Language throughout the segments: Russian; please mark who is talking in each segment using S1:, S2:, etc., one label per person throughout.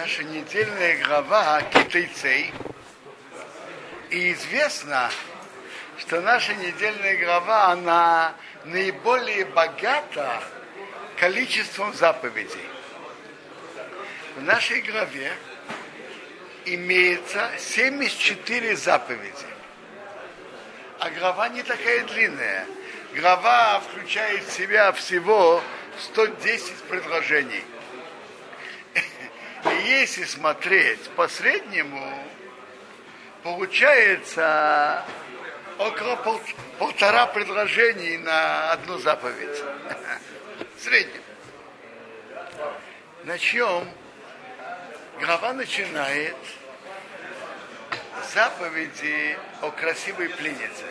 S1: наша недельная глава китайцей. И известно, что наша недельная глава, она наиболее богата количеством заповедей. В нашей главе имеется 74 заповеди. А глава не такая длинная. Глава включает в себя всего 110 предложений. Если смотреть по среднему, получается около пол, полтора предложений на одну заповедь. В среднем. Начнем. Глава начинает заповеди о красивой пленнице.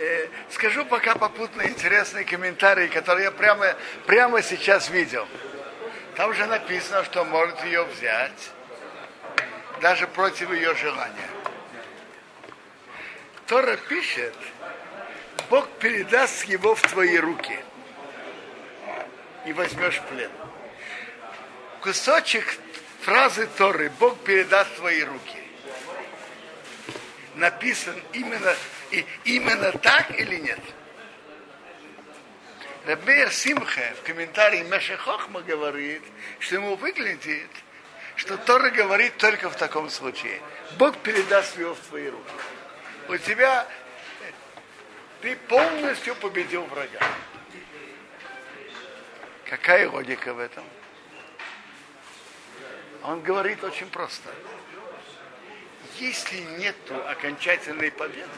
S1: Э, скажу пока попутно интересный комментарий, который я прямо, прямо сейчас видел. Там же написано, что может ее взять, даже против ее желания. Тора пишет, Бог передаст его в твои руки и возьмешь плен. Кусочек фразы Торы Бог передаст твои руки. Написан именно и именно так или нет? Рабер Симхе в комментарии Меша Хохма говорит, что ему выглядит, что Тора говорит только в таком случае. Бог передаст его в твои руки. У тебя ты полностью победил врага. Какая логика в этом? Он говорит очень просто. Если нет окончательной победы,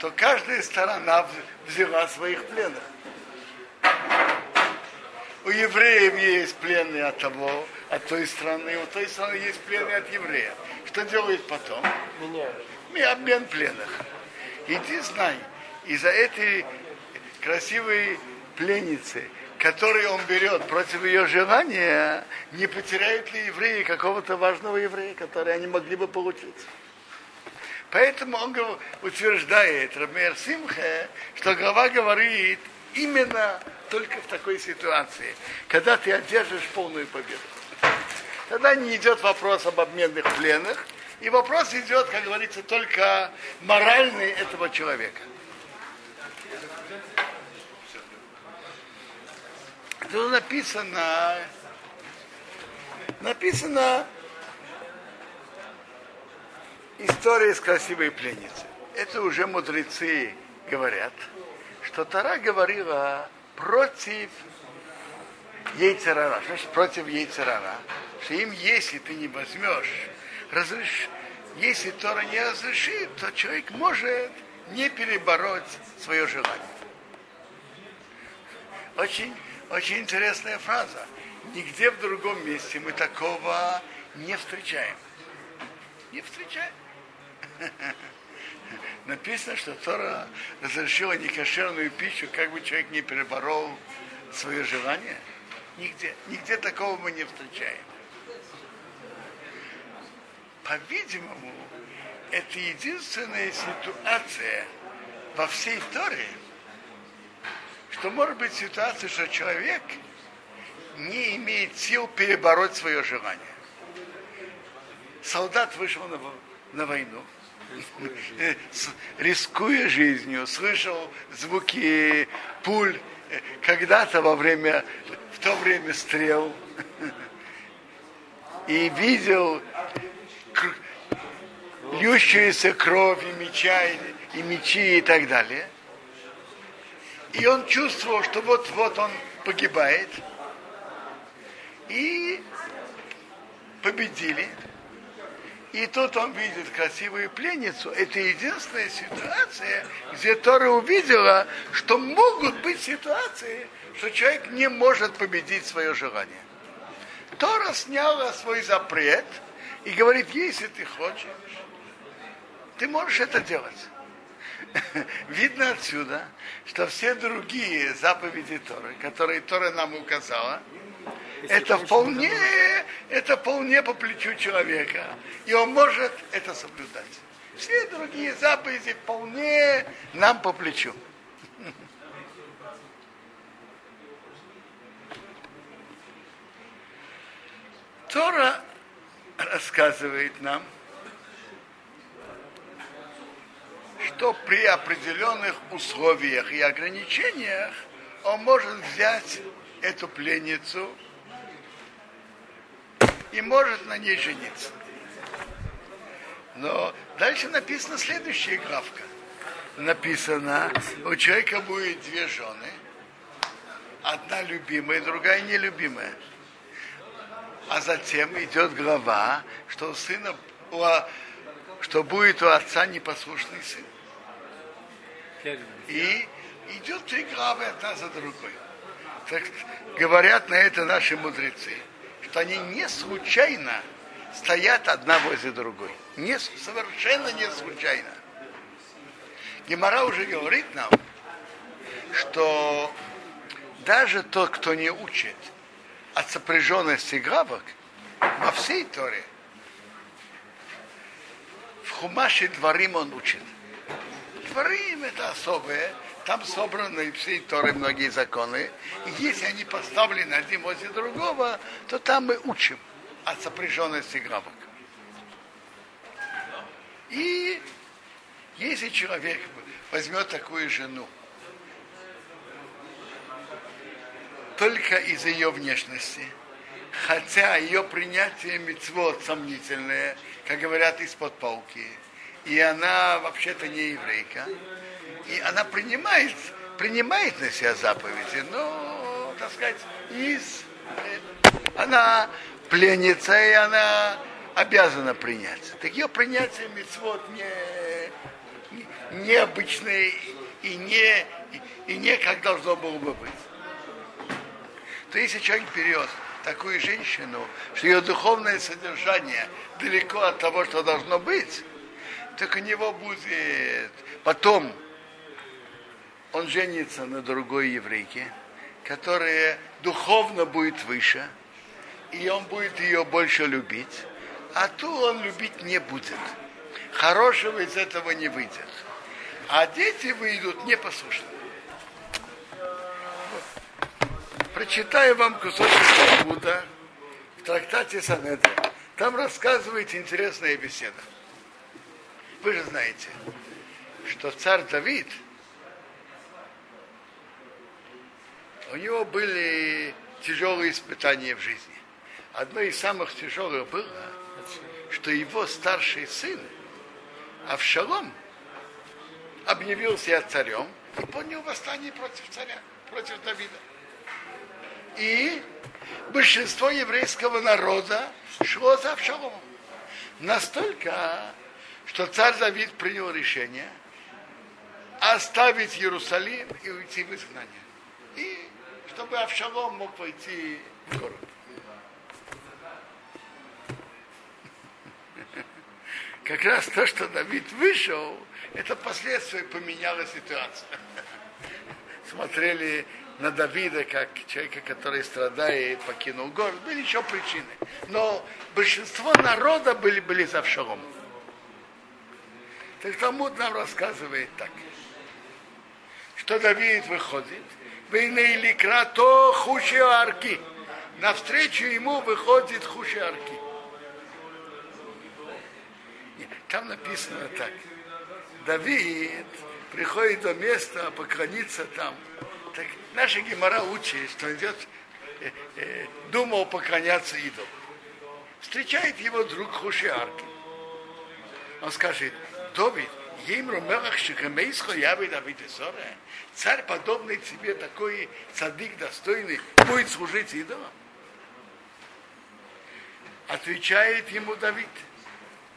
S1: то каждая сторона взяла своих пленных. У евреев есть пленные от того, от той страны, у той страны есть пленные от еврея. Что делают потом? Меняют. Обмен пленных. Иди знай, из-за этой красивой пленницы, которые он берет против ее желания, не потеряют ли евреи какого-то важного еврея, который они могли бы получить. Поэтому он утверждает, Рамер Симхе, что глава говорит именно только в такой ситуации, когда ты одержишь полную победу. Тогда не идет вопрос об обменных пленных, и вопрос идет, как говорится, только моральный этого человека. Тут написано, написано история с красивой пленницей. Это уже мудрецы говорят, что Тара говорила против яйцерара, значит, против яйцерара, что им, если ты не возьмешь, разреш... если Тора не разрешит, то человек может не перебороть свое желание. Очень, очень интересная фраза. Нигде в другом месте мы такого не встречаем. Не встречаем. Написано, что Тора разрешила некошерную пищу, как бы человек не переборол свое желание. Нигде, нигде такого мы не встречаем. По-видимому, это единственная ситуация во всей Торе, что может быть ситуация, что человек не имеет сил перебороть свое желание. Солдат вышел на, на войну, рискуя жизнью, слышал звуки пуль, когда-то во время, в то время стрел, и видел льющуюся кровь и меча, и мечи и так далее. И он чувствовал, что вот-вот он погибает. И победили. И тут он видит красивую пленницу. Это единственная ситуация, где Тора увидела, что могут быть ситуации, что человек не может победить свое желание. Тора сняла свой запрет и говорит, если ты хочешь, ты можешь это делать. видно отсюда, что все другие заповеди Торы, которые Тора нам указала, это вполне, это вполне по плечу человека. И он может это соблюдать. Все другие заповеди вполне нам по плечу. Тора рассказывает нам, что при определенных условиях и ограничениях он может взять эту пленницу и может на ней жениться. Но дальше написано следующая графка. Написано, у человека будет две жены, одна любимая, другая нелюбимая. А затем идет глава, что у сына, что будет у отца непослушный сын. И идет три главы одна за другой. Так говорят на это наши мудрецы, что они не случайно стоят одна возле другой. Не, совершенно не случайно. Гемора уже говорит нам, что даже тот, кто не учит от сопряженности грабок, во всей Торе, в Хумаше дворим он учит. Дворим это особое, там собраны все Торы многие законы. И если они поставлены один возле другого, то там мы учим от сопряженности грабок. И если человек возьмет такую жену, только из ее внешности, хотя ее принятие мецвод сомнительное, как говорят из-под палки, и она вообще-то не еврейка, и она принимает, принимает на себя заповеди, но, так сказать, из, она пленница, и она обязана принять. Так ее принятие мецвод не, необычное и не, и не как должно было бы быть. То если человек берет такую женщину, что ее духовное содержание далеко от того, что должно быть, так у него будет потом он женится на другой еврейке, которая духовно будет выше, и он будет ее больше любить, а ту он любить не будет. Хорошего из этого не выйдет. А дети выйдут непослушными. Прочитаю вам кусочек Талмуда в трактате Санедра. Там рассказывает интересная беседа. Вы же знаете, что царь Давид, у него были тяжелые испытания в жизни. Одно из самых тяжелых было, что его старший сын, Авшалом, объявил царем и поднял восстание против царя, против Давида. И большинство еврейского народа шло за Авшаломом. Настолько, что царь Давид принял решение оставить Иерусалим и уйти в изгнание. И чтобы Авшалом мог пойти в город. Как раз то, что Давид вышел, это последствия поменяла ситуацию. Смотрели на Давида как человека, который страдает, покинул город. Были еще причины. Но большинство народа были, были за Авшалом. Так Талмуд нам рассказывает так, что Давид выходит, или крато хуши арки. Навстречу ему выходит хуши арки. Там написано так. Давид приходит до места поклониться там. Так наша Гемора учит, что идет, э, э, думал поклоняться идолу. Встречает его друг Хушиарки. Он скажет, Давид, Емру Мелах Шикамейсхо Яви Давид Исоре, царь, подобный тебе, такой цадик достойный, будет служить идолам? Отвечает ему Давид,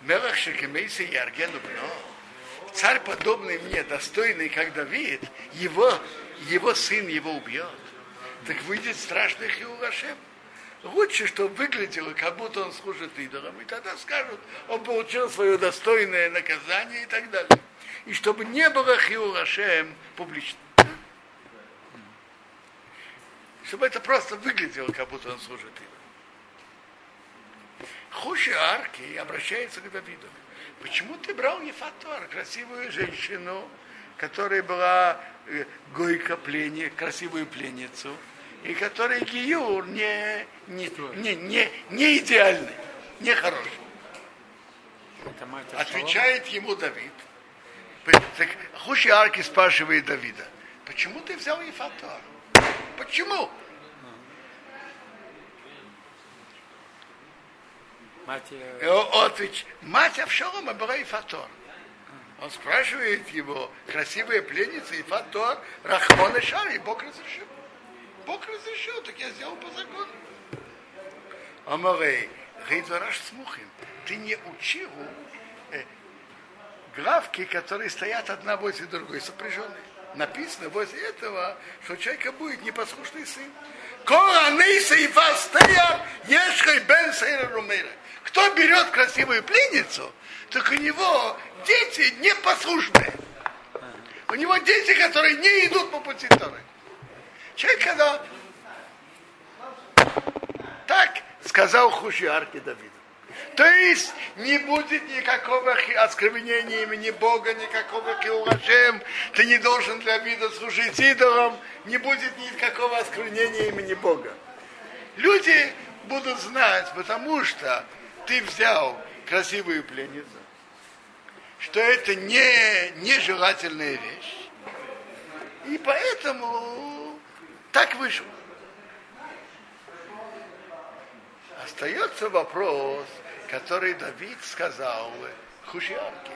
S1: Мелах Шекемейса Яргену Бно, царь, подобный мне, достойный, как Давид, его, его сын его убьет. Так выйдет страшный Хиурашем. Лучше, чтобы выглядело, как будто он служит идолам. И тогда скажут, он получил свое достойное наказание и так далее. И чтобы не было Хиурашем публично. Чтобы это просто выглядело, как будто он служит идолам. Хуши Арки обращается к Давиду. Почему ты брал Ефатуар, красивую женщину, которая была э, гойка, плене, красивую пленницу, и который гиюр не, не, не, не, не идеальный, не хороший. Отвечает ему Давид. Так Хуши Арки спрашивает Давида, почему ты взял Ефатор? Почему? Мать, отвеч, мать Авшалома была Ефатор. Он спрашивает его, красивая пленница Ефатор, Рахмон и Шар, и Бог разрешил. Бог разрешил, так я сделал по закону. Амарей, Гейдвараш Смухим, ты не учил э, графки, которые стоят одна возле другой, сопряженные. Написано возле этого, что у человека будет непослушный сын. Кто берет красивую пленницу, так у него дети непослушные. У него дети, которые не идут по пути Торы. Человек, когда так сказал Хушиарки Давиду. То есть не будет никакого осквернения имени Бога, никакого килашем, ты не должен для вида служить идолам, не будет никакого осквернения имени Бога. Люди будут знать, потому что ты взял красивую пленницу, что это не нежелательная вещь. И поэтому так вышло. Остается вопрос, который Давид сказал Хушиарке.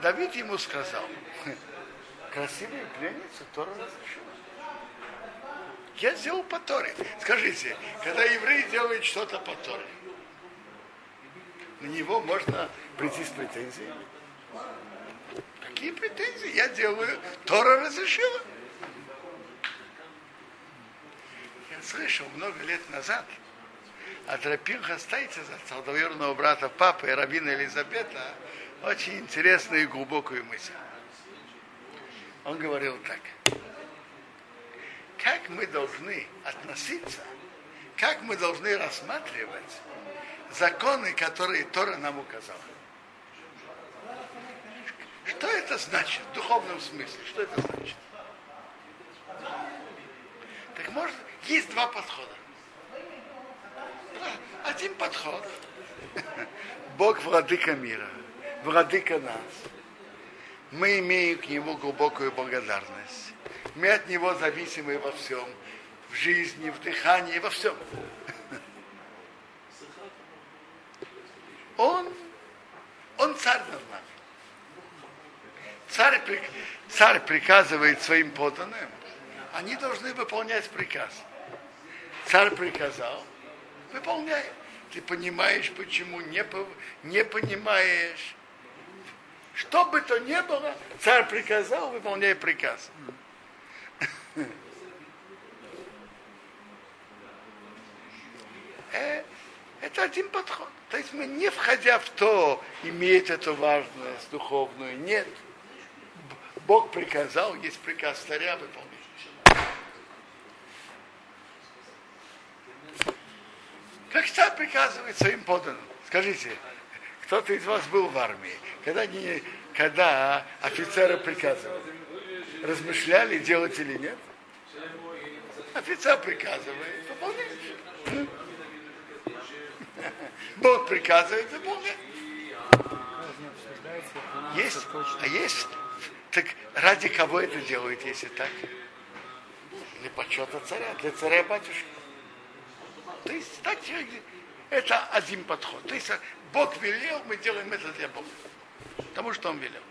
S1: Давид ему сказал, красивая пленница Тора разрешила. Я сделал по Торе. Скажите, когда еврей делает что-то по Торе, на него можно прийти с претензией? Какие претензии? Я делаю, Тора разрешила. Я слышал много лет назад, от Рапинха Стайцеза, целдоверного брата папы и раввина Елизабета, очень интересную и глубокую мысль. Он говорил так. Как мы должны относиться, как мы должны рассматривать законы, которые Тора нам указала. Что это значит в духовном смысле? Что это значит? Так может, есть два подхода. Один подход. Бог владыка мира, владыка нас. Мы имеем к Нему глубокую благодарность. Мы от Него зависимы во всем. В жизни, в дыхании, во всем. Он, он царь над нами. Царь, царь приказывает своим подданным, они должны выполнять приказ. Царь приказал, выполняй. Ты понимаешь, почему не, не понимаешь. Что бы то ни было, царь приказал, выполняй приказ. Э, это один подход. То есть мы не входя в то, имеет эту важность духовную, нет. Бог приказал, есть приказ царя выполнять. Как царь приказывает своим подданным. Скажите, кто-то из вас был в армии, когда, не, когда офицеры приказывали, размышляли, делать или нет? Офицер приказывает, выполняешь. Бог приказывает, выполняешь. Есть, а есть, так ради кого это делают, если так? Для почета царя, для царя батюшки. То есть так, это один подход. То есть Бог велел, мы делаем это для Бога. Потому что Он велел.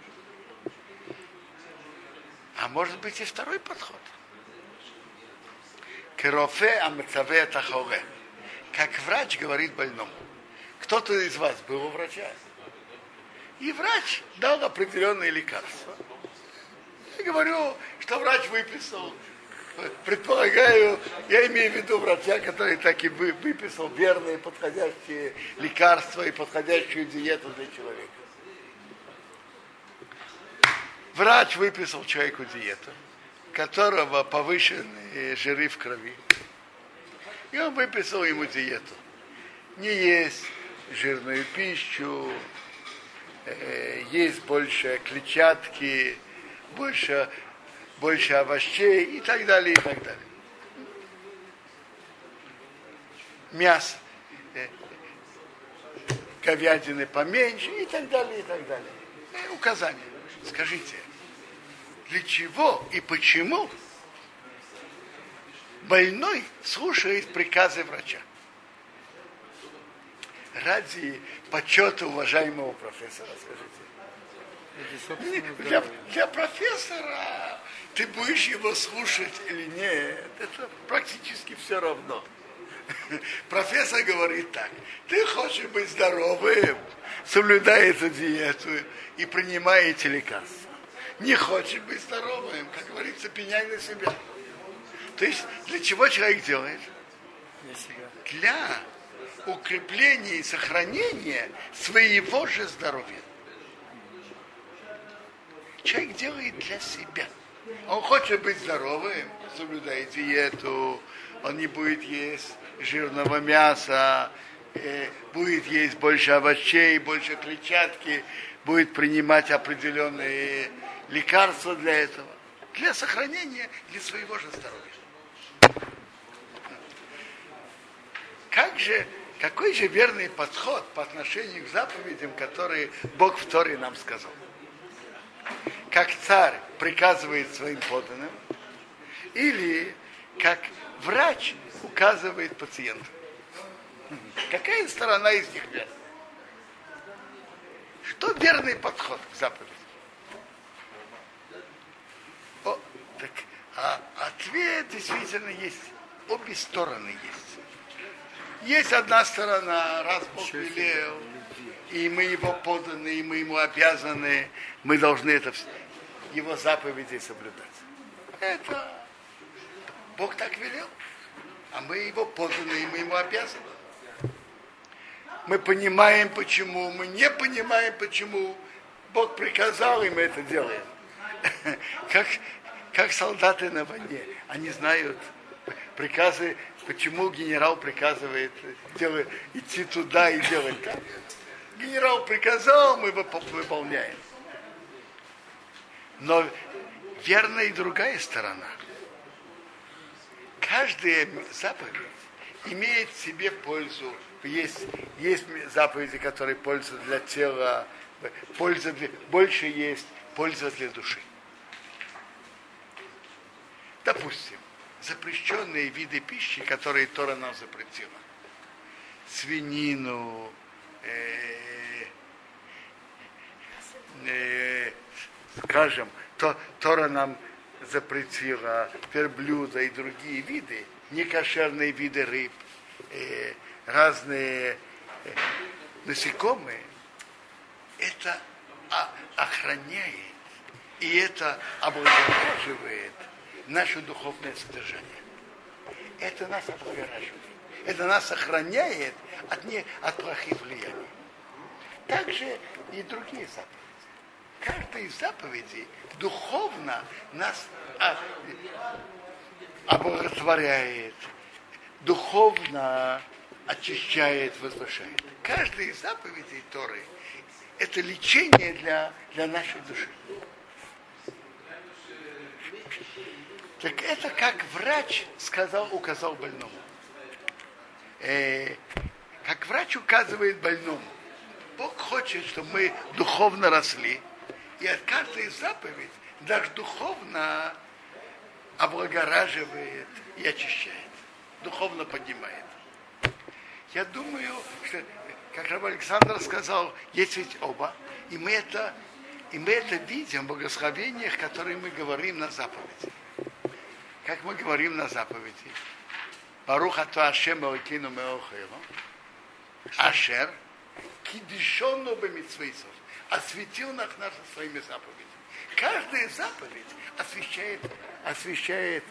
S1: А может быть и второй подход. Керофе амцаве тахоре. Как врач говорит больному. Кто-то из вас был у врача. И врач дал определенные лекарства. Я говорю, что врач выписал предполагаю, я имею в виду врача, который так и выписал верные подходящие лекарства и подходящую диету для человека. Врач выписал человеку диету, которого повышенные жиры в крови. И он выписал ему диету. Не есть жирную пищу, э, есть больше клетчатки, больше больше овощей и так далее, и так далее. мясо, э, говядины поменьше и так далее, и так далее. И указания. Скажите, для чего и почему больной слушает приказы врача? Ради почета уважаемого профессора, скажите. Для, для профессора ты будешь его слушать или нет, это практически все равно. Профессор говорит так, ты хочешь быть здоровым, соблюдай эту диету и принимай эти лекарства. Не хочешь быть здоровым, как говорится, пеняй на себя. То есть для чего человек делает? Для укрепления и сохранения своего же здоровья. Человек делает для себя. Он хочет быть здоровым, соблюдает диету, он не будет есть жирного мяса, э, будет есть больше овощей, больше клетчатки, будет принимать определенные лекарства для этого, для сохранения, для своего же здоровья. Как же, какой же верный подход по отношению к заповедям, которые Бог в Торе нам сказал? Как царь приказывает своим подданным, или как врач указывает пациенту. Какая сторона из них верна? Что верный подход к заповеди? О, так, а ответ действительно есть. Обе стороны есть. Есть одна сторона, раз Бог велел, и мы его поданы, и мы ему обязаны, мы должны это его заповеди соблюдать. Это Бог так велел, а мы его поданы, и мы ему обязаны. Мы понимаем, почему, мы не понимаем, почему. Бог приказал, и мы это делаем. Как, как солдаты на войне. Они знают приказы, почему генерал приказывает делать, идти туда и делать так. Генерал приказал, мы выполняем. Но верна и другая сторона. Каждая заповедь имеет себе пользу. Есть, есть заповеди, которые пользуются для тела, польза для, больше есть польза для души. Допустим, запрещенные виды пищи, которые Тора нам запретила. Свинину, э, э, скажем, то, Тора нам запретила верблюда и другие виды, некошерные виды рыб, э, разные э, насекомые, это охраняет и это облагораживает наше духовное содержание. Это нас облагораживает. Это нас сохраняет от, не, от плохих влияний. Также и другие заповеди каждая из заповедей духовно нас а, облаготворяет, духовно очищает, возвышает. Каждая из заповедей Торы – это лечение для, для нашей души. Так это как врач сказал, указал больному. Э, как врач указывает больному. Бог хочет, чтобы мы духовно росли, и от каждой заповедь даже духовно облагораживает и очищает. Духовно поднимает. Я думаю, что, как Раб Александр сказал, есть ведь оба. И мы это, и мы это видим в благословениях, которые мы говорим на заповеди. Как мы говорим на заповеди. Баруха то Ашем Элкину Меохева. Ашер кидишону бемитсвейсов осветил нас наши своими заповедями. Каждая заповедь освещает, освещает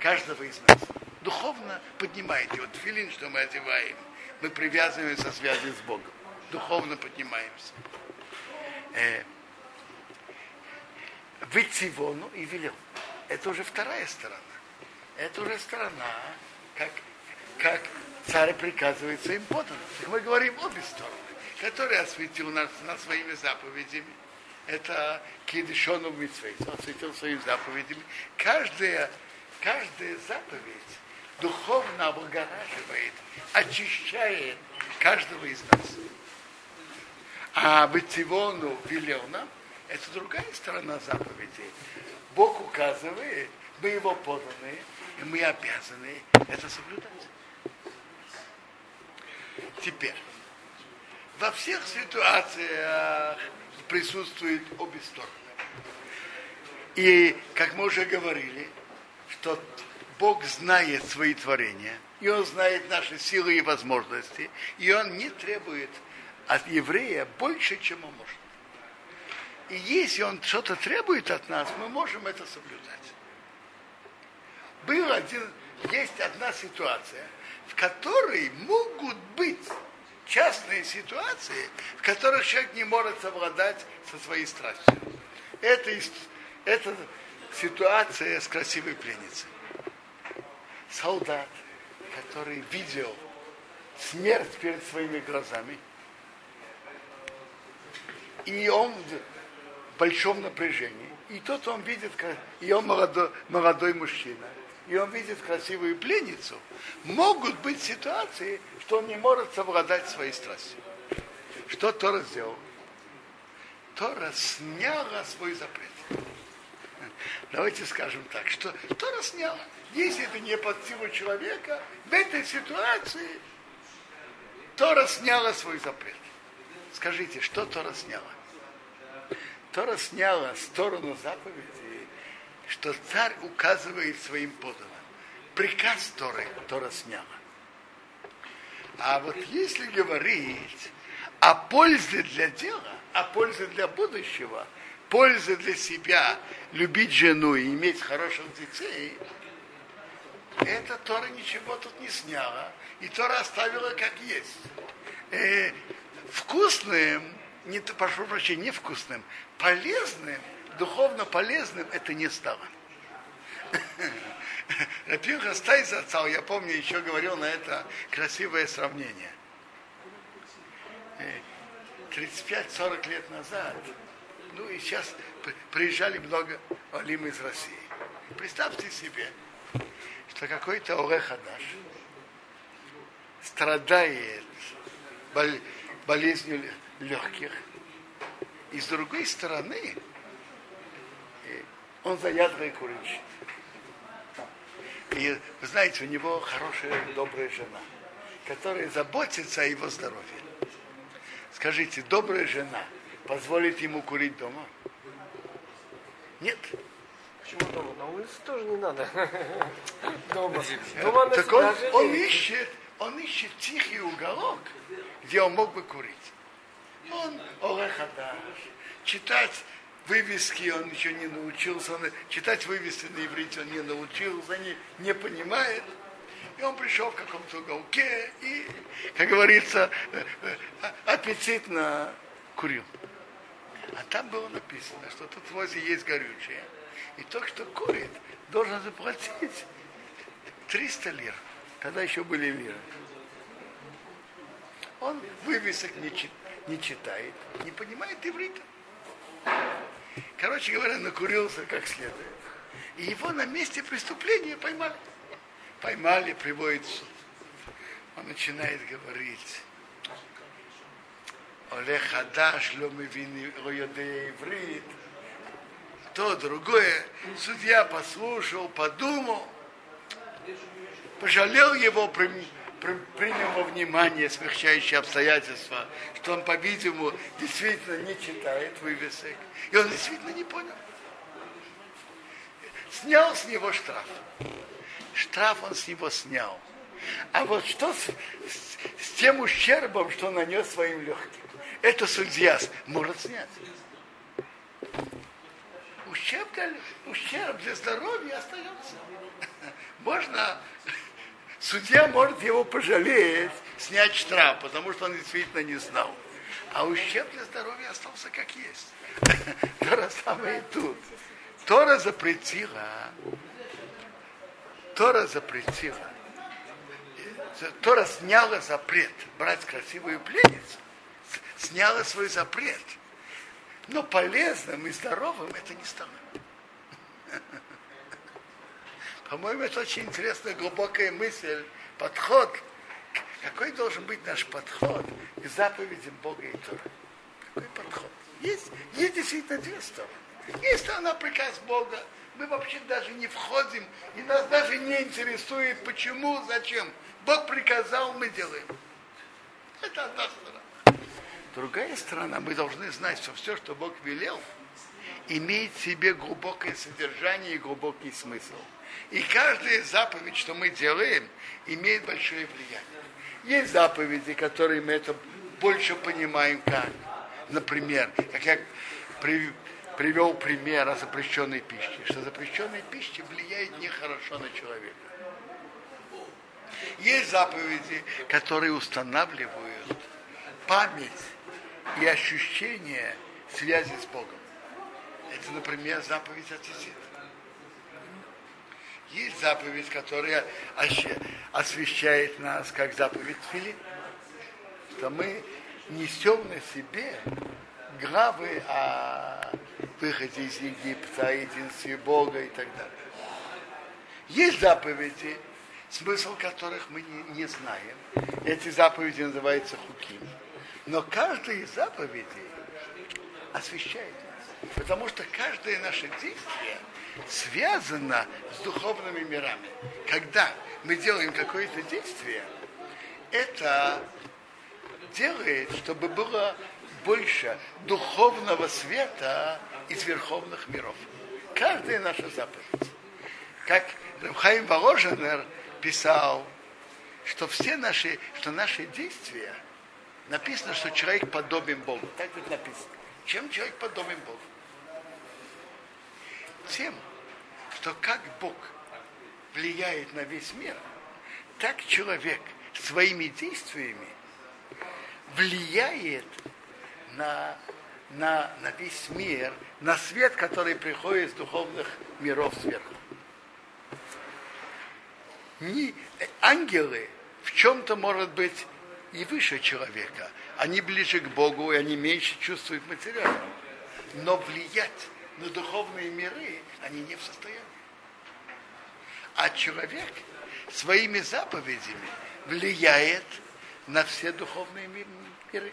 S1: каждого из нас. Духовно поднимает его. Тфилин, что мы одеваем, мы привязываемся со связи с Богом. Духовно поднимаемся. Э, Вицивону и велел. Это уже вторая сторона. Это уже сторона, как, как царь приказывает своим подданным. Мы говорим обе стороны который осветил нас, нас своими заповедями. Это Кидишону Митсвей, он осветил своими заповедями. Каждая, каждая заповедь духовно облагораживает, очищает каждого из нас. А Бетивону велел нам, это другая сторона заповеди. Бог указывает, мы его поданы, и мы обязаны это соблюдать. Теперь, во всех ситуациях присутствуют обе стороны. И, как мы уже говорили, что Бог знает свои творения, и Он знает наши силы и возможности, и Он не требует от еврея больше, чем он может. И если он что-то требует от нас, мы можем это соблюдать. Был один, есть одна ситуация, в которой могут быть частные ситуации, в которых человек не может совладать со своей страстью. Это, это ситуация с красивой пленницей. Солдат, который видел смерть перед своими глазами, и он в большом напряжении. И тот он видит, и он молодой, молодой мужчина, и он видит красивую пленницу. Могут быть ситуации, что он не может совладать своей страстью. Что Тора сделал? Тора сняла свой запрет. Давайте скажем так, что Тора сняла. Если это не под силу человека, в этой ситуации Тора сняла свой запрет. Скажите, что Тора сняла? Тора сняла сторону заповеди, что царь указывает своим подданным. Приказ Торы Тора сняла. А вот если говорить о пользе для дела, о пользе для будущего, пользе для себя, любить жену и иметь хороших детей, это Тора ничего тут не сняла, и Тора оставила как есть. Э, вкусным, не, прошу прощения, невкусным, полезным, духовно полезным это не стало. Рапинха Стайзацал, я помню, еще говорил на это красивое сравнение. 35-40 э, лет назад, ну и сейчас приезжали много Алим из России. Представьте себе, что какой-то Орехадаш страдает болезнью легких. И с другой стороны, он заядлый курильщик. И вы знаете, у него хорошая, добрая жена, которая заботится о его здоровье. Скажите, добрая жена позволит ему курить дома? Нет.
S2: Почему дома? На улице тоже не надо. Дома.
S1: Дома так он, он ищет, он ищет тихий уголок, где он мог бы курить. Он Орехадаш. Читать вывески он еще не научился. Он, читать вывески на иврите он не научился, не, не понимает. И он пришел в каком-то уголке и, как говорится, э, э, аппетитно курил. А там было написано, что тут возле есть горючее. И тот, кто курит, должен заплатить 300 лир. Когда еще были лиры. Он вывесок не читал не читает, не понимает иврита. Короче говоря, накурился как следует. И его на месте преступления поймали. Поймали, приводит суд. Он начинает говорить. Олег Хадаш, Ломевин, иврит. То, другое. Судья послушал, подумал, пожалел его, примем во внимание смягчающие обстоятельства, что он, по-видимому, действительно не читает вывесок. И он действительно не понял. Снял с него штраф. Штраф он с него снял. А вот что с, с, с тем ущербом, что нанес своим легким? Это судья может снять. Ущерб ущерб для здоровья остается. Можно Судья может его пожалеть, снять штраф, потому что он действительно не знал. А ущерб для здоровья остался как есть. То же самое и тут. Тора запретила, Тора запретила, Тора сняла запрет брать красивую пленницу, сняла свой запрет. Но полезным и здоровым это не стало. По-моему, это очень интересная глубокая мысль, подход. Какой должен быть наш подход к заповедям Бога и Тора? Какой подход? Есть, есть действительно две стороны. Есть сторона приказ Бога, мы вообще даже не входим, и нас даже не интересует, почему, зачем. Бог приказал, мы делаем. Это одна сторона. Другая сторона, мы должны знать, что все, что Бог велел, имеет в себе глубокое содержание и глубокий смысл. И каждая заповедь, что мы делаем, имеет большое влияние. Есть заповеди, которые мы это больше понимаем как. Например, как я привел пример о запрещенной пище, что запрещенная пища влияет нехорошо на человека. Есть заповеди, которые устанавливают память и ощущение связи с Богом. Это, например, заповедь от Есть заповедь, которая освещает нас, как заповедь Филипп, что мы несем на себе главы о выходе из Египта, о единстве Бога и так далее. Есть заповеди, смысл которых мы не, не знаем. Эти заповеди называются хуким. Но каждая из заповедей освещает нас. Потому что каждое наше действие связано с духовными мирами. Когда мы делаем какое-то действие, это делает, чтобы было больше духовного света из верховных миров. Каждая наша заповедь. Как Хайм Воложенер писал, что все наши, что наши действия, написано, что человек подобен Богу. Так тут написано. Чем человек подобен Богу? Тем, что как Бог влияет на весь мир, так человек своими действиями влияет на, на, на весь мир, на свет, который приходит из духовных миров сверху. Не, ангелы в чем-то, может быть, и выше человека. Они ближе к Богу, и они меньше чувствуют материально. Но влиять на духовные миры они не в состоянии. А человек своими заповедями влияет на все духовные миры.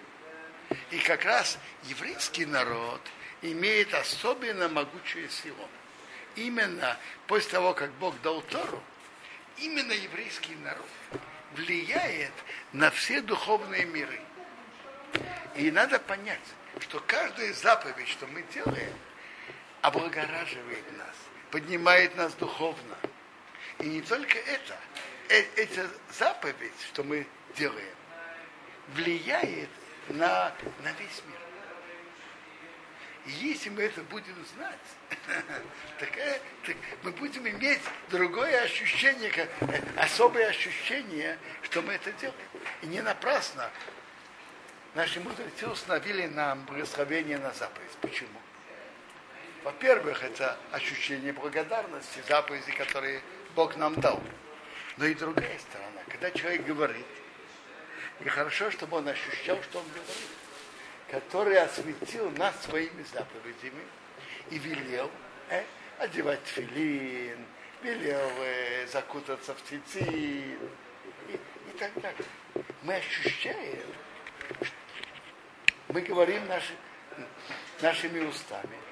S1: И как раз еврейский народ имеет особенно могучую силу. Именно после того, как Бог дал Тору, именно еврейский народ влияет на все духовные миры. И надо понять, что каждая заповедь, что мы делаем, облагораживает нас, поднимает нас духовно. И не только это, э, эта заповедь, что мы делаем, влияет на, на весь мир. И если мы это будем знать, так, э, так мы будем иметь другое ощущение, как, э, особое ощущение, что мы это делаем. И не напрасно наши мудрецы установили нам благословение на заповедь. Почему? Во-первых, это ощущение благодарности, заповеди, которые Бог нам дал. Но и другая сторона, когда человек говорит, и хорошо, чтобы он ощущал, что он говорит. Который осветил нас своими заповедями и велел э, одевать филин, велел э, закутаться в цицин и, и так далее. Мы ощущаем, мы говорим наши, нашими устами,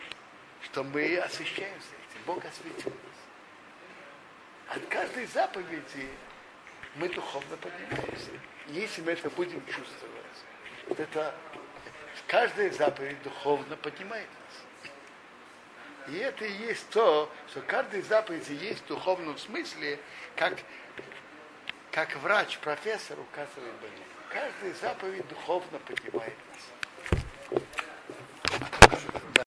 S1: что мы освещаемся этим. Бог осветил нас. От каждой заповеди мы духовно поднимаемся если мы это будем чувствовать, вот это каждая заповедь духовно поднимает нас. И это и есть то, что каждая заповедь есть в духовном смысле, как, как врач, профессор указывает больным. Каждая заповедь духовно поднимает нас.